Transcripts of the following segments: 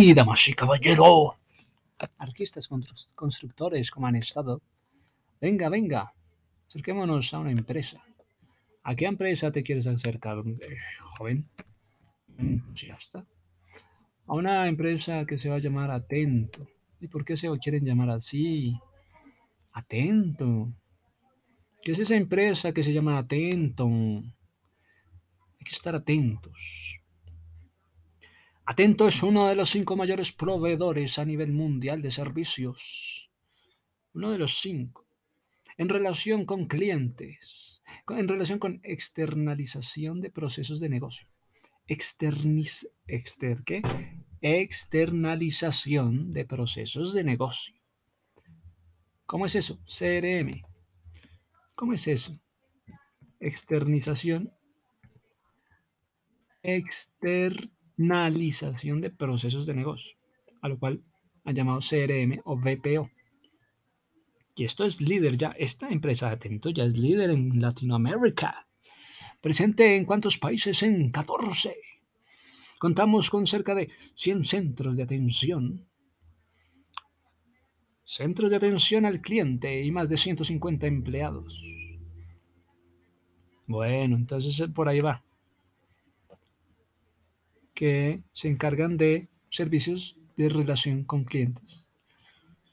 Sí, damas y caballeros. Artistas constructores, ¿cómo han estado? Venga, venga, acerquémonos a una empresa. ¿A qué empresa te quieres acercar, eh, joven? Mm, ya está. A una empresa que se va a llamar Atento. ¿Y por qué se quieren llamar así? Atento. ¿Qué es esa empresa que se llama Atento? Hay que estar atentos. Atento es uno de los cinco mayores proveedores a nivel mundial de servicios. Uno de los cinco. En relación con clientes. En relación con externalización de procesos de negocio. Exter. Externalización de procesos de negocio. ¿Cómo es eso? CRM. ¿Cómo es eso? Externización. De procesos de negocio, a lo cual han llamado CRM o VPO. Y esto es líder ya, esta empresa, atento, ya es líder en Latinoamérica. Presente en cuántos países? En 14. Contamos con cerca de 100 centros de atención centros de atención al cliente y más de 150 empleados. Bueno, entonces eh, por ahí va. Que se encargan de servicios de relación con clientes.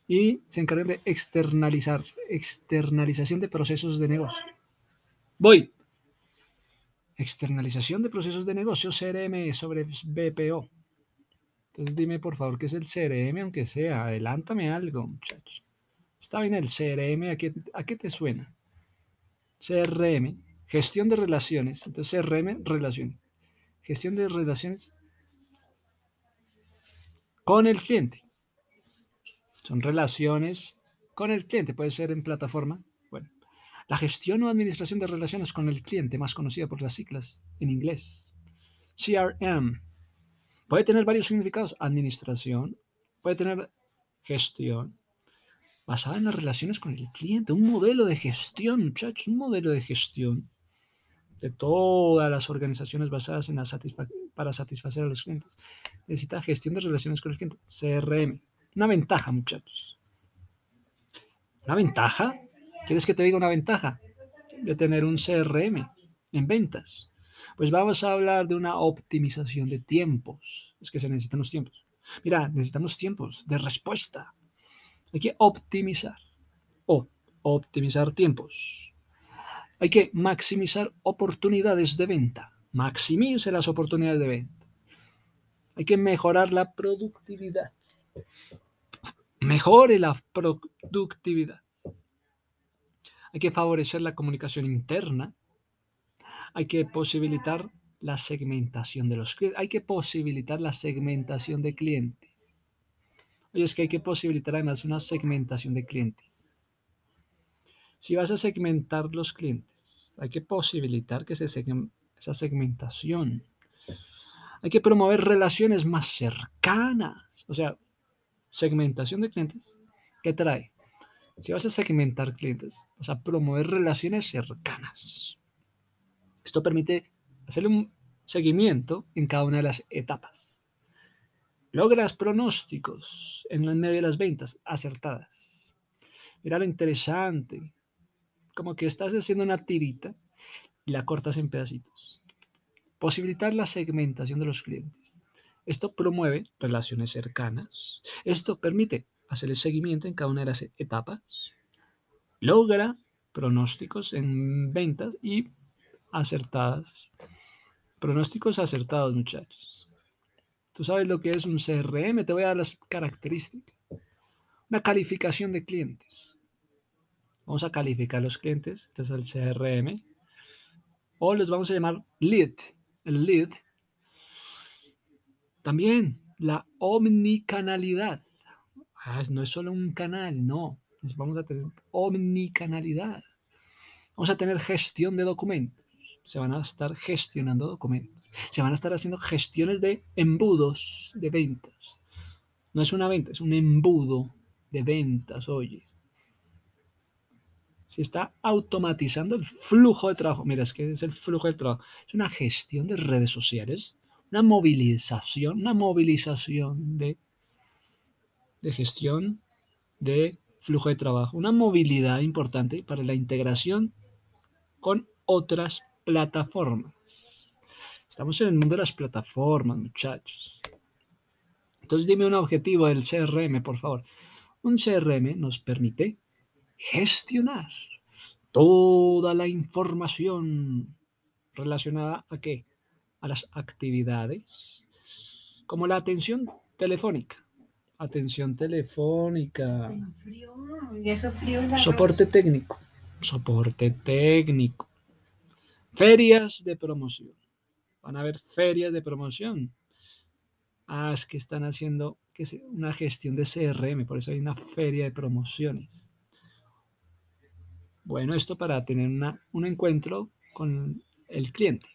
Y se encargan de externalizar, externalización de procesos de negocio. Voy. Externalización de procesos de negocio, CRM sobre BPO. Entonces dime por favor qué es el CRM, aunque sea. Adelántame algo, muchachos. Está bien el CRM, ¿a qué, ¿a qué te suena? CRM, gestión de relaciones. Entonces CRM, relaciones. Gestión de relaciones con el cliente. Son relaciones con el cliente. Puede ser en plataforma. Bueno, la gestión o administración de relaciones con el cliente, más conocida por las siglas en inglés. CRM. Puede tener varios significados. Administración, puede tener gestión, basada en las relaciones con el cliente. Un modelo de gestión, muchachos, un modelo de gestión de todas las organizaciones basadas en la para satisfacer a los clientes. Necesita gestión de relaciones con el cliente. CRM. Una ventaja, muchachos. ¿Una ventaja? ¿Quieres que te diga una ventaja de tener un CRM en ventas? Pues vamos a hablar de una optimización de tiempos. Es que se necesitan los tiempos. Mira, necesitamos tiempos de respuesta. Hay que optimizar o optimizar tiempos. Hay que maximizar oportunidades de venta. Maximice las oportunidades de venta. Hay que mejorar la productividad. Mejore la productividad. Hay que favorecer la comunicación interna hay que posibilitar la segmentación de los clientes. Hay que posibilitar la segmentación de clientes. Oye, es que hay que posibilitar además una segmentación de clientes. Si vas a segmentar los clientes, hay que posibilitar que se esa segmentación. Hay que promover relaciones más cercanas. O sea, segmentación de clientes. ¿Qué trae? Si vas a segmentar clientes, vas a promover relaciones cercanas. Esto permite hacerle un seguimiento en cada una de las etapas. Logras pronósticos en el medio de las ventas acertadas. Mira lo interesante, como que estás haciendo una tirita y la cortas en pedacitos. Posibilitar la segmentación de los clientes. Esto promueve relaciones cercanas. Esto permite hacer el seguimiento en cada una de las etapas. Logra pronósticos en ventas y acertadas. Pronósticos acertados, muchachos. Tú sabes lo que es un CRM, te voy a dar las características. Una calificación de clientes. Vamos a calificar los clientes, que es el CRM. O les vamos a llamar lead. El lead. También la omnicanalidad. Ah, no es solo un canal, no. Vamos a tener omnicanalidad. Vamos a tener gestión de documentos se van a estar gestionando documentos, se van a estar haciendo gestiones de embudos de ventas. No es una venta, es un embudo de ventas, oye. Se está automatizando el flujo de trabajo. Mira, es que es el flujo de trabajo. Es una gestión de redes sociales una movilización, una movilización de, de gestión de flujo de trabajo, una movilidad importante para la integración con otras plataformas. Estamos en el mundo de las plataformas, muchachos. Entonces dime un objetivo del CRM, por favor. Un CRM nos permite gestionar toda la información relacionada a qué? A las actividades, como la atención telefónica. Atención telefónica. Soporte técnico. Soporte técnico. Ferias de promoción. Van a haber ferias de promoción. Ah, es que están haciendo que una gestión de CRM, por eso hay una feria de promociones. Bueno, esto para tener un encuentro con el cliente.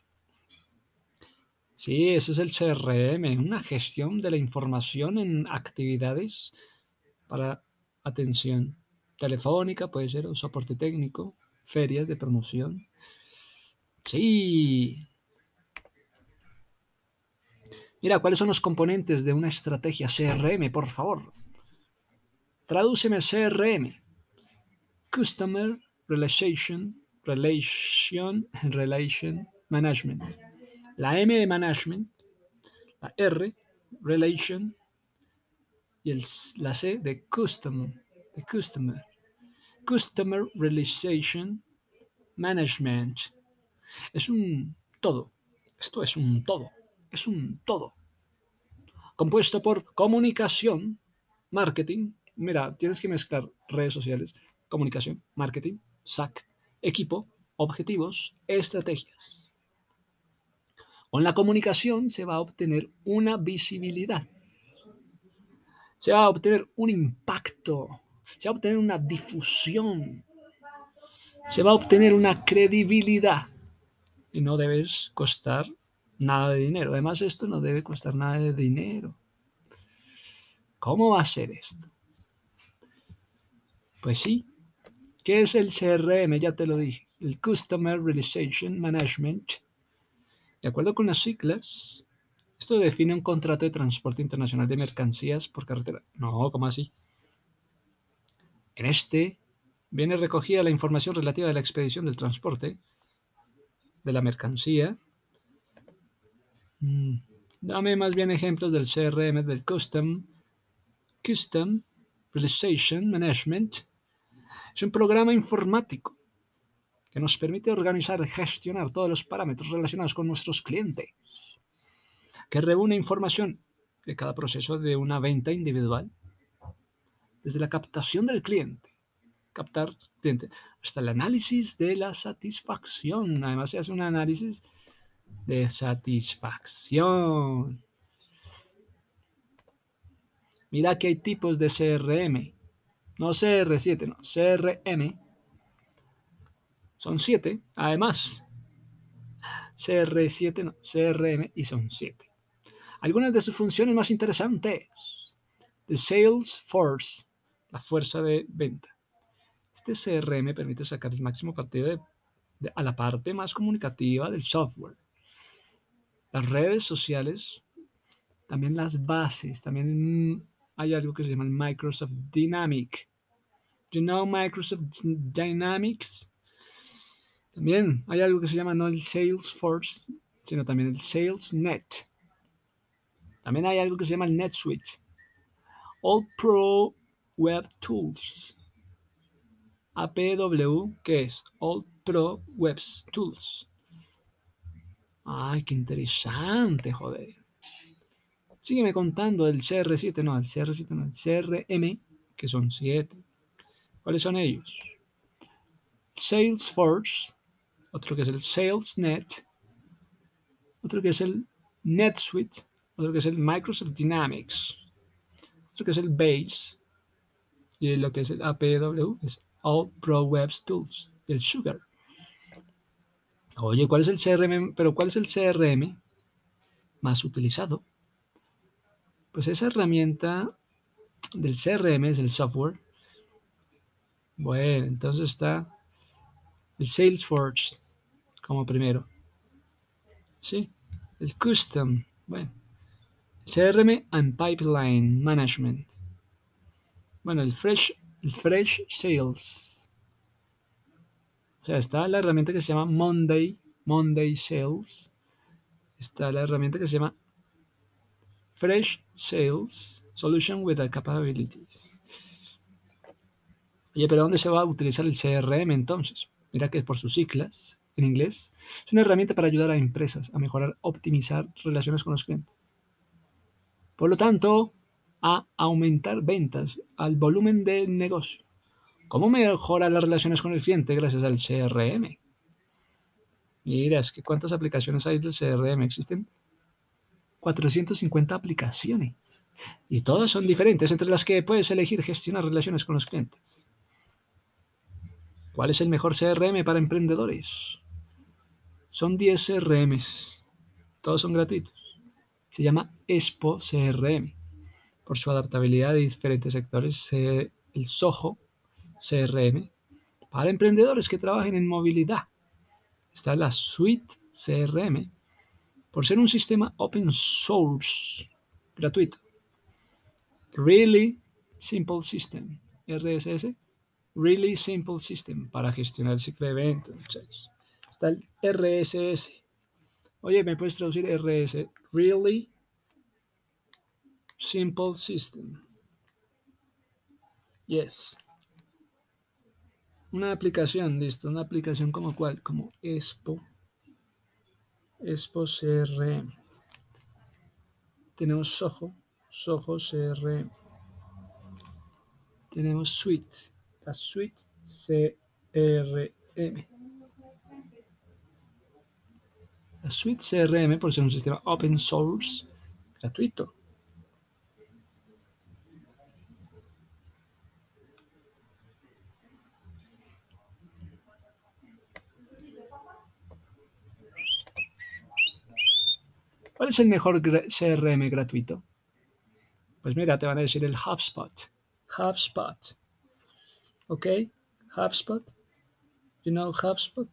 Sí, eso es el CRM, una gestión de la información en actividades para atención telefónica, puede ser, o soporte técnico, ferias de promoción. Sí. Mira, ¿cuáles son los componentes de una estrategia CRM, por favor? Tradúceme CRM. Customer Relation, Relation, Relation Management. La M de Management, la R, Relation, y el, la C de Custom, de Customer. Customer Realization Management. Es un todo. Esto es un todo. Es un todo. Compuesto por comunicación, marketing. Mira, tienes que mezclar redes sociales, comunicación, marketing, SAC, equipo, objetivos, estrategias. Con la comunicación se va a obtener una visibilidad, se va a obtener un impacto, se va a obtener una difusión, se va a obtener una credibilidad y no debes costar nada de dinero. Además, esto no debe costar nada de dinero. ¿Cómo va a ser esto? Pues sí, ¿Qué es el CRM? Ya te lo dije. El Customer Realization Management. De acuerdo con las siglas, esto define un contrato de transporte internacional de mercancías por carretera. No, ¿cómo así? En este viene recogida la información relativa a la expedición del transporte de la mercancía. Mm, dame más bien ejemplos del CRM, del Custom, Custom Realization Management es un programa informático que nos permite organizar y gestionar todos los parámetros relacionados con nuestros clientes, que reúne información de cada proceso de una venta individual, desde la captación del cliente, captar cliente, hasta el análisis de la satisfacción. Además se hace un análisis de satisfacción. Mira que hay tipos de CRM no CR7, no, CRM. Son 7, además. CR7, no, CRM y son 7. Algunas de sus funciones más interesantes. The Salesforce, la fuerza de venta. Este CRM permite sacar el máximo partido a la parte más comunicativa del software. Las redes sociales, también las bases, también hay algo que se llama Microsoft Dynamic. You know Microsoft Dynamics. También hay algo que se llama no el Salesforce, sino también el SalesNet. También hay algo que se llama el NetSuite. All Pro Web Tools. APW, ¿qué es? All Pro Web Tools. Ay, qué interesante, joder. Sígueme contando del CR7, no, el CR7, no, el CRM, que son 7. ¿Cuáles son ellos? Salesforce, otro que es el SalesNet, otro que es el NetSuite, otro que es el Microsoft Dynamics, otro que es el Base, y lo que es el APW es All Pro Web Tools, el Sugar. Oye, ¿cuál es el CRM? Pero ¿cuál es el CRM más utilizado? Pues esa herramienta del CRM es el software. Bueno, entonces está el Salesforce como primero. ¿Sí? El Custom Bueno, CRM and Pipeline Management. Bueno, el Fresh, el Fresh Sales. O sea, está la herramienta que se llama Monday, Monday Sales. Está la herramienta que se llama Fresh Sales Solution with the Capabilities. Oye, pero ¿dónde se va a utilizar el CRM entonces? Mira que es por sus siglas en inglés. Es una herramienta para ayudar a empresas a mejorar, optimizar relaciones con los clientes. Por lo tanto, a aumentar ventas, al volumen de negocio. ¿Cómo mejora las relaciones con el cliente gracias al CRM? Mira, es que ¿cuántas aplicaciones hay del CRM? Existen 450 aplicaciones. Y todas son diferentes, entre las que puedes elegir gestionar relaciones con los clientes. ¿Cuál es el mejor CRM para emprendedores? Son 10 CRMs. Todos son gratuitos. Se llama Expo CRM. Por su adaptabilidad a diferentes sectores, el Soho CRM. Para emprendedores que trabajen en movilidad. Está la Suite CRM. Por ser un sistema open source gratuito. Really Simple System. RSS Really Simple System para gestionar el ciclo de eventos. Está el RSS. Oye, ¿me puedes traducir RS? Really Simple System. Yes. Una aplicación, listo. Una aplicación como cuál? Como Expo. Expo CRM. Tenemos Soho. Soho CRM. Tenemos Suite la suite CRM. La suite CRM, por ser un sistema open source, gratuito. ¿Cuál es el mejor CRM gratuito? Pues mira, te van a decir el HubSpot. HubSpot. ¿Ok? HubSpot. You know HubSpot?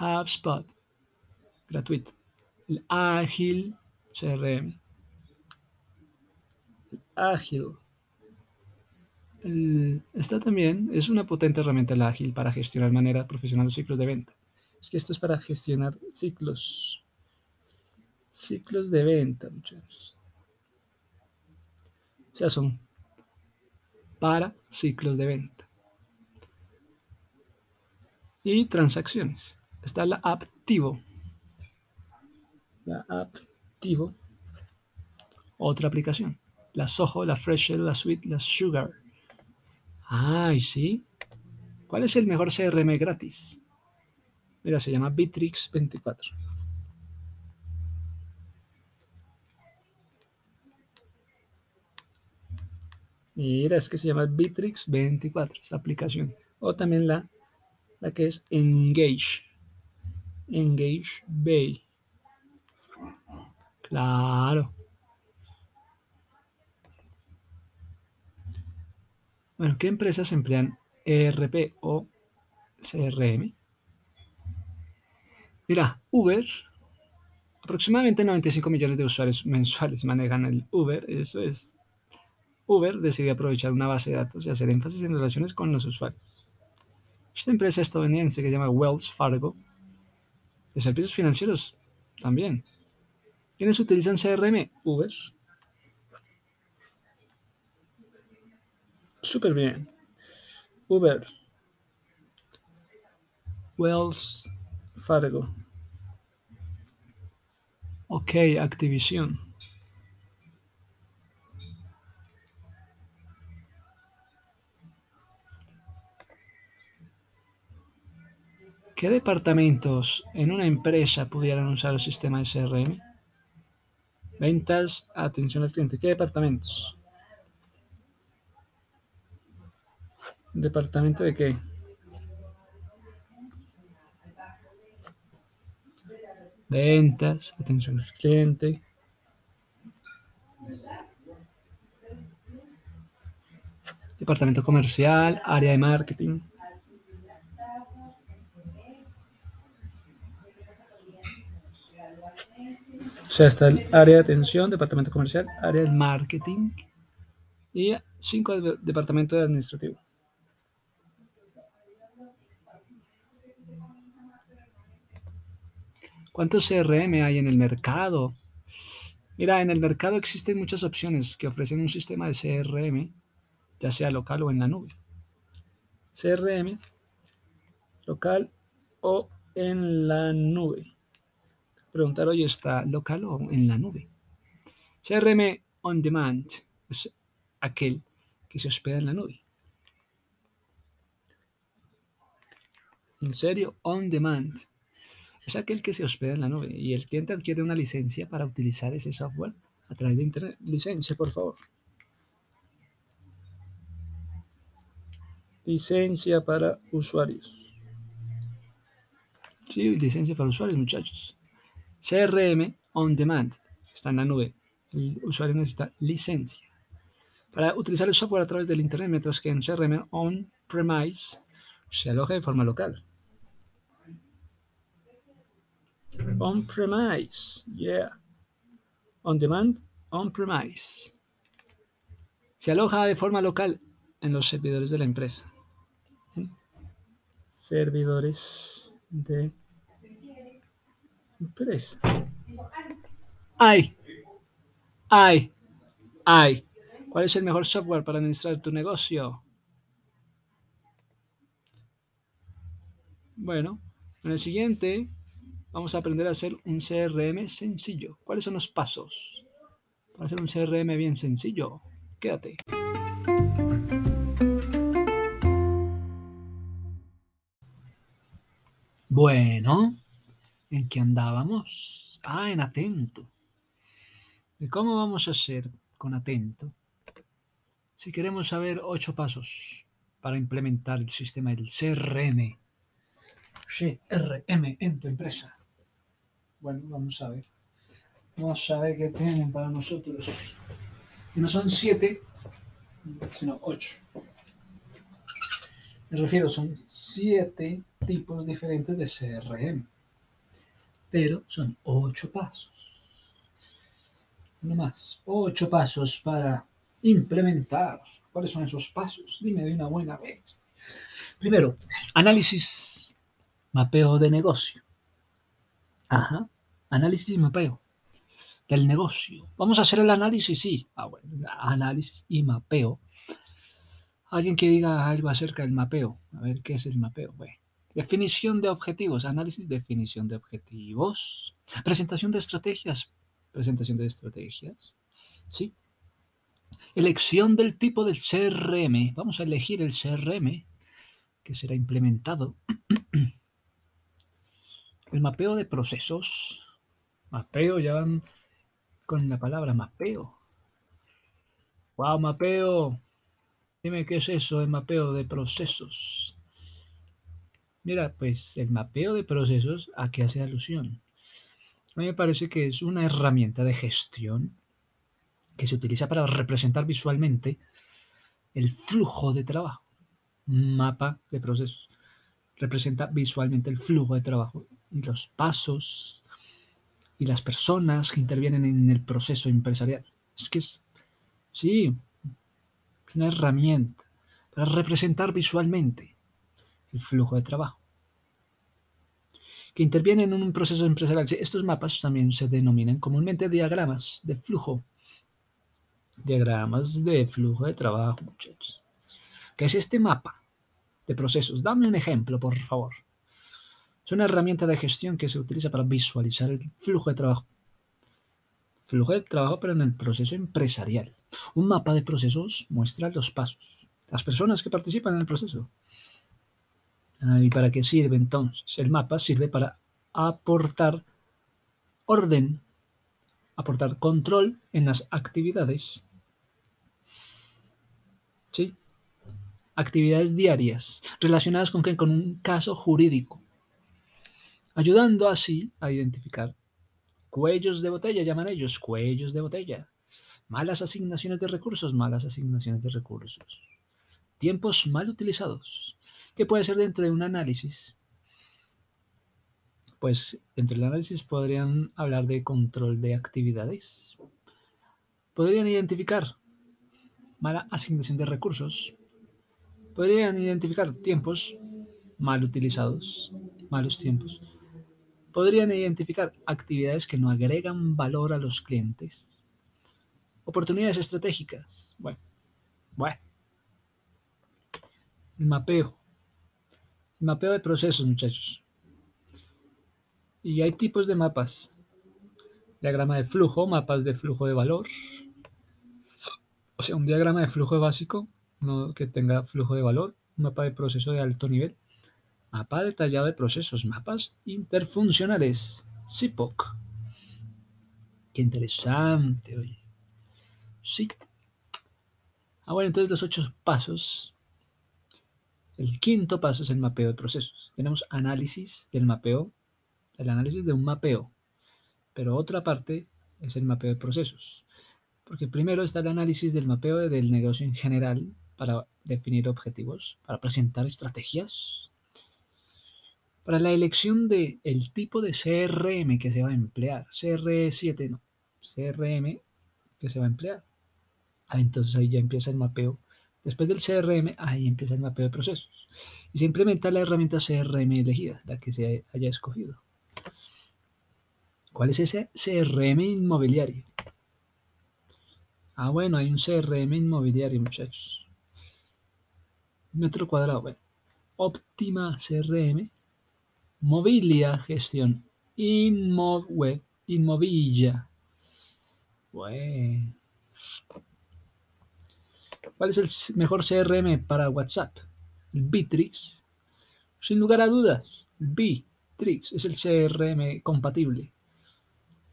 HubSpot. Gratuito. El Ágil CRM. El Ágil. está también, es una potente herramienta el Ágil para gestionar de manera profesional los ciclos de venta. Es que esto es para gestionar ciclos. Ciclos de venta, muchachos. O sea, son para ciclos de venta. Y transacciones. Está la Aptivo. La Aptivo. Otra aplicación. La Soho, la Fresh, la Sweet, la Sugar. Ay, sí. ¿Cuál es el mejor CRM gratis? Mira, se llama Bitrix 24. Mira, es que se llama Bitrix 24, esa aplicación. O también la, la que es Engage. Engage Bay. Claro. Bueno, ¿qué empresas emplean ERP o CRM? Mira, Uber, aproximadamente 95 millones de usuarios mensuales manejan el Uber, eso es Uber decidió aprovechar una base de datos y hacer énfasis en relaciones con los usuarios. Esta empresa estadounidense que se llama Wells Fargo, de servicios financieros también. ¿Quiénes utilizan CRM? Uber. Súper bien. Uber. Wells Fargo. Ok, Activision. ¿Qué departamentos en una empresa pudieran usar el sistema CRM? Ventas, atención al cliente. ¿Qué departamentos? ¿Departamento de qué? Ventas, atención al cliente. Departamento comercial, área de marketing. Sea, está el área de atención, departamento comercial, área de marketing y cinco de departamento administrativo. ¿Cuántos CRM hay en el mercado? Mira, en el mercado existen muchas opciones que ofrecen un sistema de CRM, ya sea local o en la nube. CRM local o en la nube. Preguntar, hoy ¿está local o en la nube? CRM on demand es aquel que se hospeda en la nube. En serio, on demand es aquel que se hospeda en la nube y el cliente adquiere una licencia para utilizar ese software a través de Internet. Licencia, por favor. Licencia para usuarios. Sí, licencia para usuarios, muchachos. CRM on demand. Está en la nube. El usuario necesita licencia para utilizar el software a través del Internet, mientras que en CRM on-premise se aloja de forma local. On-premise, yeah. On demand, on-premise. Se aloja de forma local en los servidores de la empresa. Servidores de Ay, ay, ay. ¿Cuál es el mejor software para administrar tu negocio? Bueno, en el siguiente vamos a aprender a hacer un CRM sencillo. ¿Cuáles son los pasos para hacer un CRM bien sencillo? Quédate. Bueno, ¿en qué andábamos? Ah, en atento. ¿Y cómo vamos a hacer con atento? Si queremos saber ocho pasos para implementar el sistema del CRM. CRM en tu empresa. Bueno, vamos a ver. Vamos a ver qué tienen para nosotros. Y no son siete, sino ocho. Me refiero, son siete tipos diferentes de CRM. Pero son ocho pasos. No más. Ocho pasos para implementar. ¿Cuáles son esos pasos? Dime de una buena vez. Primero, análisis, mapeo de negocio. Ajá, análisis y mapeo del negocio. Vamos a hacer el análisis, sí. Ah, bueno, análisis y mapeo. Alguien que diga algo acerca del mapeo. A ver qué es el mapeo. Bueno. Definición de objetivos, análisis, definición de objetivos. Presentación de estrategias, presentación de estrategias. Sí, Elección del tipo del CRM. Vamos a elegir el CRM que será implementado. El mapeo de procesos. Mapeo, ya van con la palabra mapeo. Wow, mapeo. Dime qué es eso de mapeo de procesos. Mira, pues el mapeo de procesos, ¿a qué hace alusión? A mí me parece que es una herramienta de gestión que se utiliza para representar visualmente el flujo de trabajo. mapa de procesos. Representa visualmente el flujo de trabajo y los pasos y las personas que intervienen en el proceso empresarial. Es que es, sí, una herramienta para representar visualmente el flujo de trabajo que intervienen en un proceso empresarial. Estos mapas también se denominan comúnmente diagramas de flujo Diagramas de flujo de trabajo, muchachos. ¿Qué es este mapa de procesos? Dame un ejemplo, por favor. Es una herramienta de gestión que se utiliza para visualizar el flujo de trabajo. Flujo de trabajo, pero en el proceso empresarial. Un mapa de procesos muestra los pasos, las personas que participan en el proceso. ¿Y para qué sirve entonces? El mapa sirve para aportar orden aportar control en las actividades. ¿Sí? Actividades diarias relacionadas con, con un caso jurídico, ayudando así a identificar cuellos de botella, llaman ellos, cuellos de botella, malas asignaciones de recursos, malas asignaciones de recursos, tiempos mal utilizados, que puede ser dentro de un análisis Pues entre el análisis podrían hablar de control de actividades. Podrían identificar mala asignación de recursos. Podrían identificar tiempos mal utilizados, malos tiempos. Podrían identificar actividades que no agregan valor a los clientes. Oportunidades estratégicas. Bueno, bueno. El mapeo. Mapeo de procesos, muchachos. Y hay tipos de mapas. Diagrama de flujo, mapas de flujo de valor. O sea, un diagrama de flujo básico, que tenga flujo de valor. Un mapa de proceso de alto nivel. Mapa detallado de procesos, mapas interfuncionales. CIPOC. Qué interesante, oye. Sí. Ah, bueno, entonces los ocho pasos. El quinto paso es el mapeo de procesos. Tenemos análisis del mapeo, el análisis de un mapeo, pero otra parte es el mapeo de procesos. Porque primero está el análisis del mapeo del negocio en general para definir objetivos, para presentar estrategias, para la elección del el tipo de CRM que se va a emplear. CR7 no, CRM que se va a emplear. Ah, entonces ahí ya empieza el mapeo. Después del CRM, ahí empieza el mapeo de procesos. Y se implementa la herramienta CRM elegida, la que se haya escogido. ¿Cuál es ese CRM inmobiliario? Ah, bueno, hay un CRM inmobiliario, muchachos. Metro cuadrado, bueno. Óptima CRM. Mobilia, gestión. Inmo web, inmovilla. Bueno. ¿Cuál es el mejor CRM para WhatsApp? El Bitrix. Sin lugar a dudas, Bitrix es el CRM compatible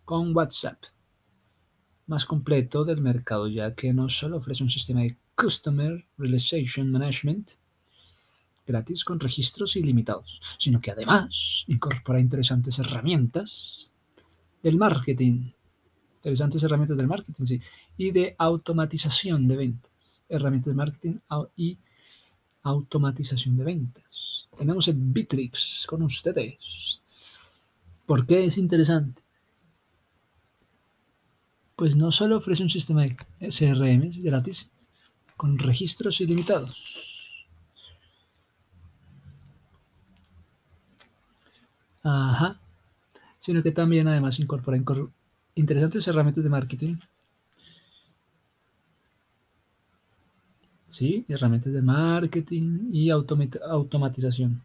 con WhatsApp más completo del mercado, ya que no solo ofrece un sistema de Customer Realization Management gratis con registros ilimitados, sino que además incorpora interesantes herramientas del marketing, interesantes herramientas del marketing, sí, y de automatización de ventas herramientas de marketing y automatización de ventas. Tenemos el Bitrix con ustedes. ¿Por qué es interesante? Pues no solo ofrece un sistema de CRM gratis con registros ilimitados. Ajá. Sino que también además incorpora interesantes herramientas de marketing ¿sí? Herramientas de marketing y automatización.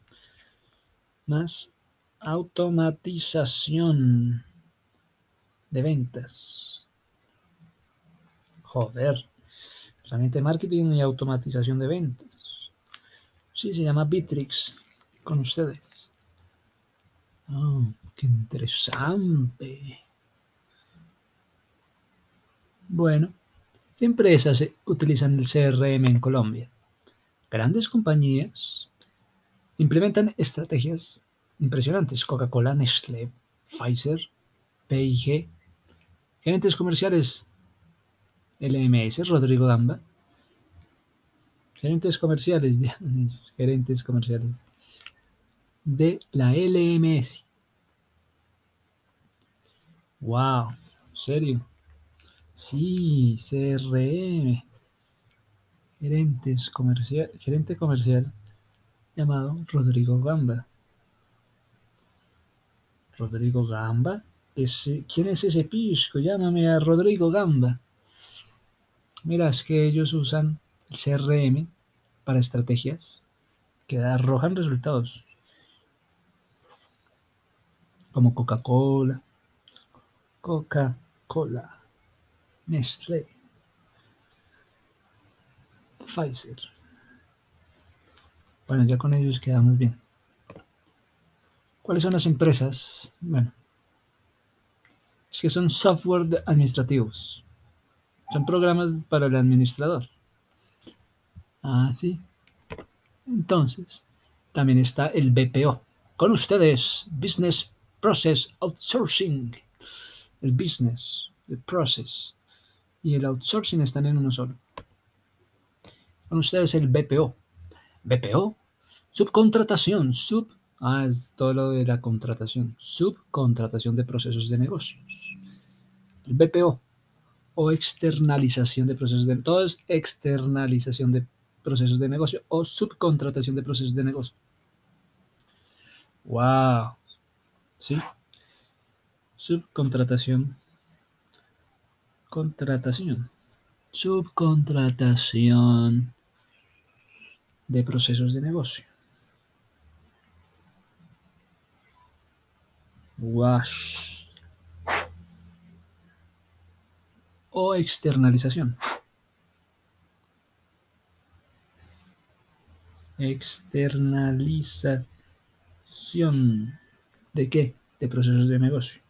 Más automatización de ventas. Joder. Herramienta de marketing y automatización de ventas. Sí, se llama Bitrix con ustedes. Oh, qué interesante. Bueno. ¿Qué empresas utilizan el CRM en Colombia? Grandes compañías implementan estrategias impresionantes. Coca-Cola, Nestlé, Pfizer, PIG, gerentes comerciales, LMS, Rodrigo Damba, gerentes comerciales, gerentes comerciales de la LMS. Wow, serio. Sí, CRM. Gerentes comercial, gerente comercial llamado Rodrigo Gamba. Rodrigo Gamba. ¿Quién es ese pisco? Llámame a Rodrigo Gamba. Mira, es que ellos usan el CRM para estrategias que arrojan resultados. Como Coca-Cola. Coca-Cola. Nestlé, Pfizer. Bueno, ya con ellos quedamos bien. ¿Cuáles son las empresas? Bueno, es que son software administrativos. Son programas para el administrador. Ah, sí. Entonces, también está el BPO. Con ustedes, Business Process Outsourcing. El business, el process y el outsourcing están en uno solo. Con ustedes el BPO. BPO, subcontratación, sub Ah, es todo lo de la contratación. Subcontratación de procesos de negocios. El BPO o externalización de procesos de todo es externalización de procesos de negocio o subcontratación de procesos de negocio. Wow. ¿Sí? Subcontratación. Contratación. Subcontratación de procesos de negocio. Wash. O externalización. Externalización. ¿De qué? De procesos de negocio.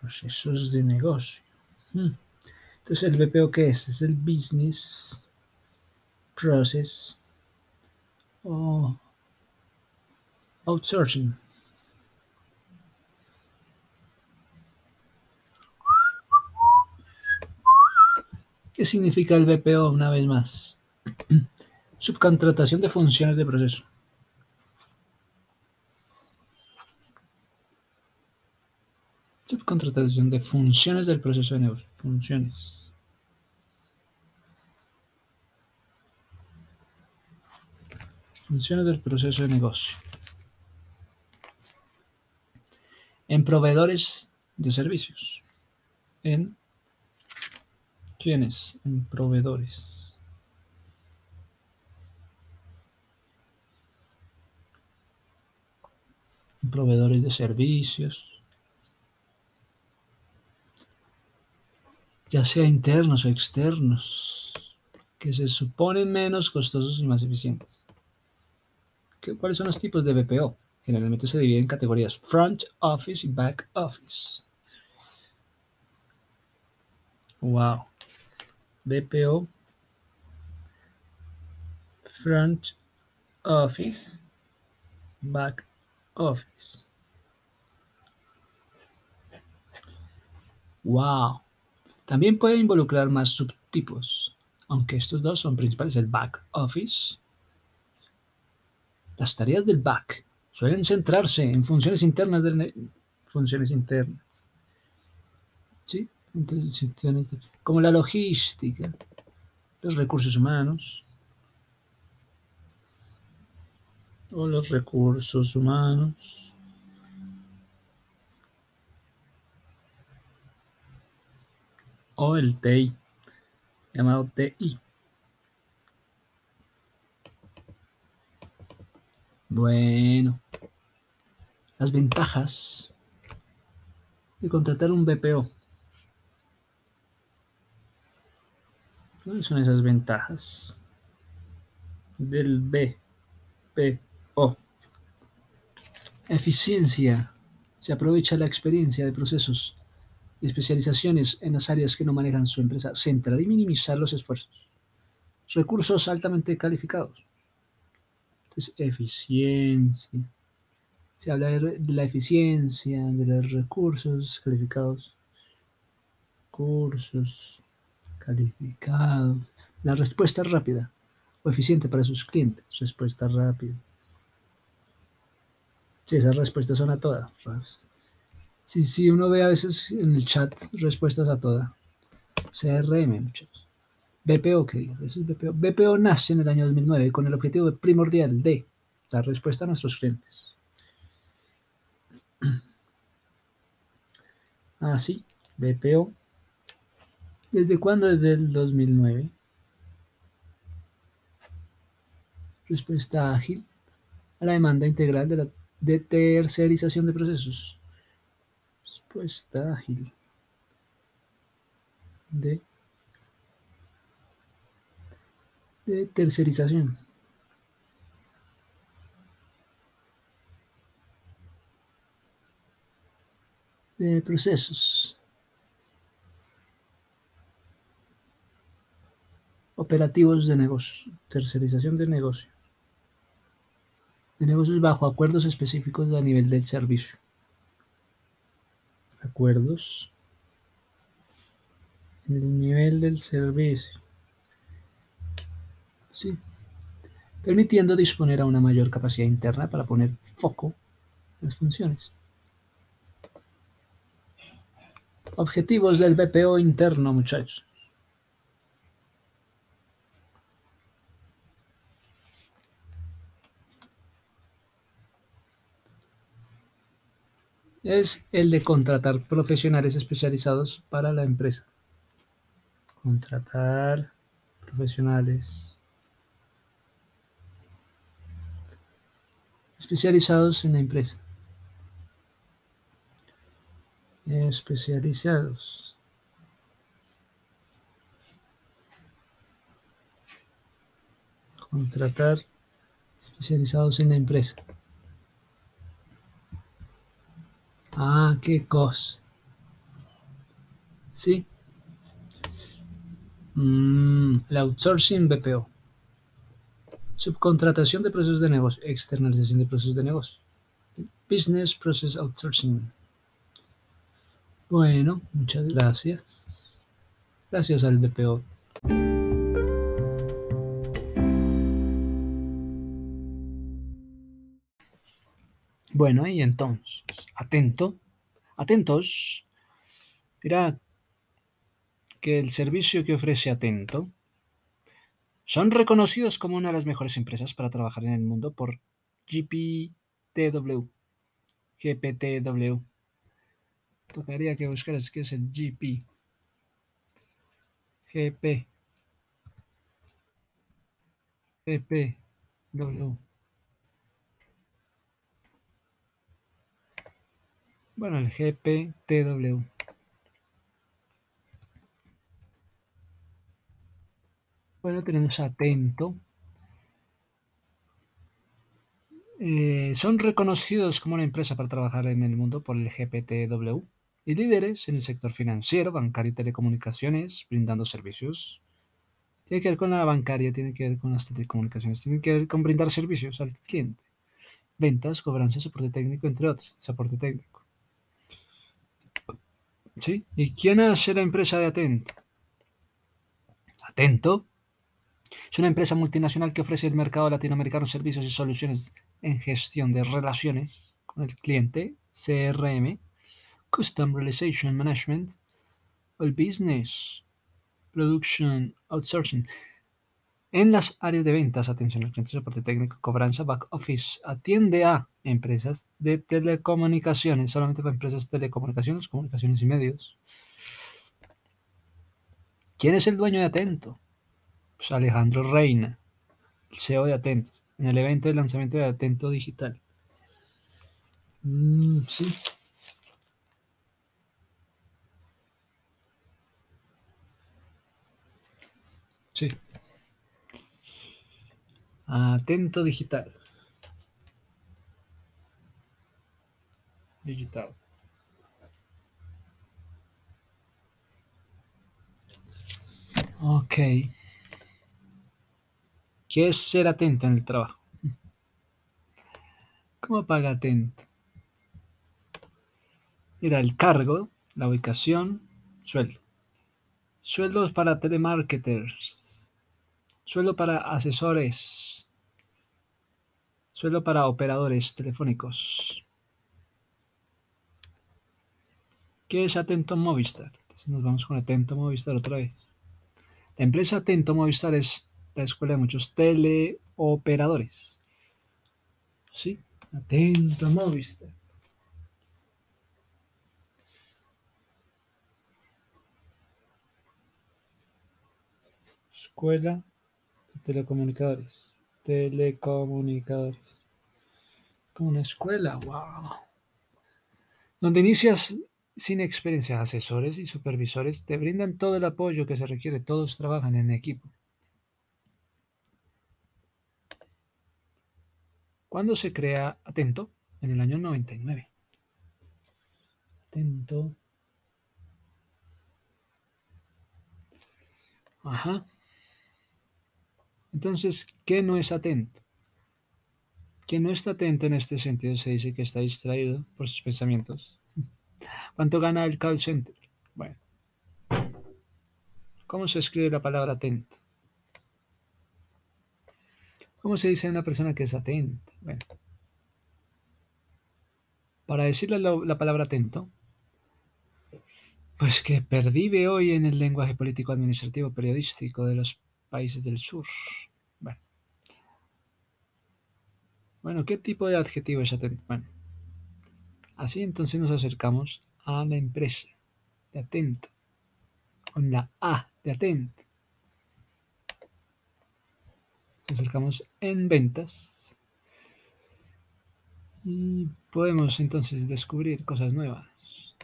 Procesos de negocio. Hmm. Entonces, ¿el BPO qué es? Es el Business Process o Outsourcing. ¿Qué significa el BPO una vez más? Subcontratación de funciones de proceso. Subcontratación de funciones del proceso de negocio. Funciones. Funciones del proceso de negocio. En proveedores de servicios. En ¿Quiénes? En proveedores. En proveedores de servicios. Ya sea internos o externos, que se suponen menos costosos y más eficientes. ¿Cuáles son los tipos de BPO? Generalmente se dividen en categorías front office y back office. Wow. BPO Front Office Back Office. Wow. También puede involucrar más subtipos, aunque estos dos son principales, el back office. Las tareas del back suelen centrarse en funciones internas del funciones internas. ¿Sí? Como la logística, los recursos humanos o los recursos humanos. O el TI, llamado TI. Bueno, las ventajas de contratar un BPO. ¿Cuáles son esas ventajas del BPO? Eficiencia. Se aprovecha la experiencia de procesos y especializaciones en las áreas que no manejan su empresa. Centrar y minimizar los esfuerzos. Recursos altamente calificados. Entonces, eficiencia. Se habla de la eficiencia, de los recursos calificados. Cursos calificado. La respuesta rápida o eficiente para sus clientes. Respuesta rápida. Sí, esas respuestas son a todas. Si sí, uno ve a veces en el chat respuestas a todas. CRM, muchachos. BPO, ¿qué digo? Eso es BPO. BPO nace en el año 2009 con el objetivo primordial de dar respuesta a nuestros clientes. Ah, BPO ¿Desde cuándo? Desde el 2009. Respuesta ágil a la demanda integral de la de tercerización de procesos. Respuesta ágil. De, de tercerización. De procesos. Operativos de negocios, tercerización de negocios. De negocios bajo acuerdos específicos a nivel del servicio. Acuerdos en el nivel del servicio. Sí. permitiendo disponer a una mayor capacidad interna para poner foco en las funciones. Objetivos del BPO interno, muchachos. Es el de contratar profesionales especializados para la empresa. Contratar profesionales especializados en la empresa. Especializados. Contratar especializados en la empresa. Ah, qué cosa. Sí. Mm, outsourcing BPO. Subcontratación de procesos de negocio. Externalización de procesos de negocio. Business Process Outsourcing. Bueno, muchas gracias. Gracias al BPO. Bueno, y entonces, atento, atentos. Mira que el servicio que ofrece Atento son reconocidos como una de las mejores empresas para trabajar en el mundo por GPTW. GPTW. Tocaría que buscaras qué es el GP. GP. GPW. Bueno, el GPTW. Bueno, tenemos atento. Eh, son reconocidos como una empresa para trabajar en el mundo por el GPTW y líderes en el sector financiero, bancario y telecomunicaciones, brindando servicios. Tiene que ver con la bancaria, tiene que ver con las telecomunicaciones, tiene que ver con brindar servicios al cliente. Ventas, cobranza, soporte técnico, entre otros. Soporte técnico. ¿Sí? ¿Y quién hace la empresa de Atento? Atento es una empresa multinacional que ofrece al mercado latinoamericano servicios y soluciones en gestión de relaciones con el cliente, CRM, Custom Realization Management, el Business, Production, Outsourcing. En las áreas de ventas, atención al cliente, soporte técnico, cobranza, back office, atiende a empresas de telecomunicaciones, solamente para empresas de telecomunicaciones, comunicaciones y medios. ¿Quién es el dueño de Atento? Pues Alejandro Reina, el CEO de Atento, en el evento de lanzamiento de Atento Digital. Mm, sí. Sí. Atento digital. Digital. Ok. ¿Qué es ser atento en el trabajo? ¿Cómo paga atento? Mira, el cargo, la ubicación, sueldo. Sueldos para telemarketers. Sueldo para asesores Suelo para operadores telefónicos. ¿Qué es Atento Movistar? Entonces nos vamos con Atento Movistar otra vez. La empresa Atento Movistar es la escuela de muchos teleoperadores. ¿Sí? Atento Movistar. Escuela de telecomunicadores. Telecomunicadores una escuela, wow. Donde inicias sin experiencia, asesores y supervisores te brindan todo el apoyo que se requiere, todos trabajan en equipo. ¿Cuándo se crea Atento? En el año 99. Atento. Ajá. Entonces, ¿qué no es atento? Quien no está atento en este sentido se dice que está distraído por sus pensamientos. ¿Cuánto gana el call center? Bueno. ¿Cómo se escribe la palabra atento? ¿Cómo se dice una persona que es atenta? Bueno, para decirle la, la palabra atento, pues que pervive hoy en el lenguaje político administrativo periodístico de los países del sur. Bueno, bueno ¿qué tipo de adjetivo es atento? Bueno, así entonces nos acercamos a la empresa de atento, con la A de atento. Nos acercamos en ventas y podemos entonces descubrir cosas nuevas.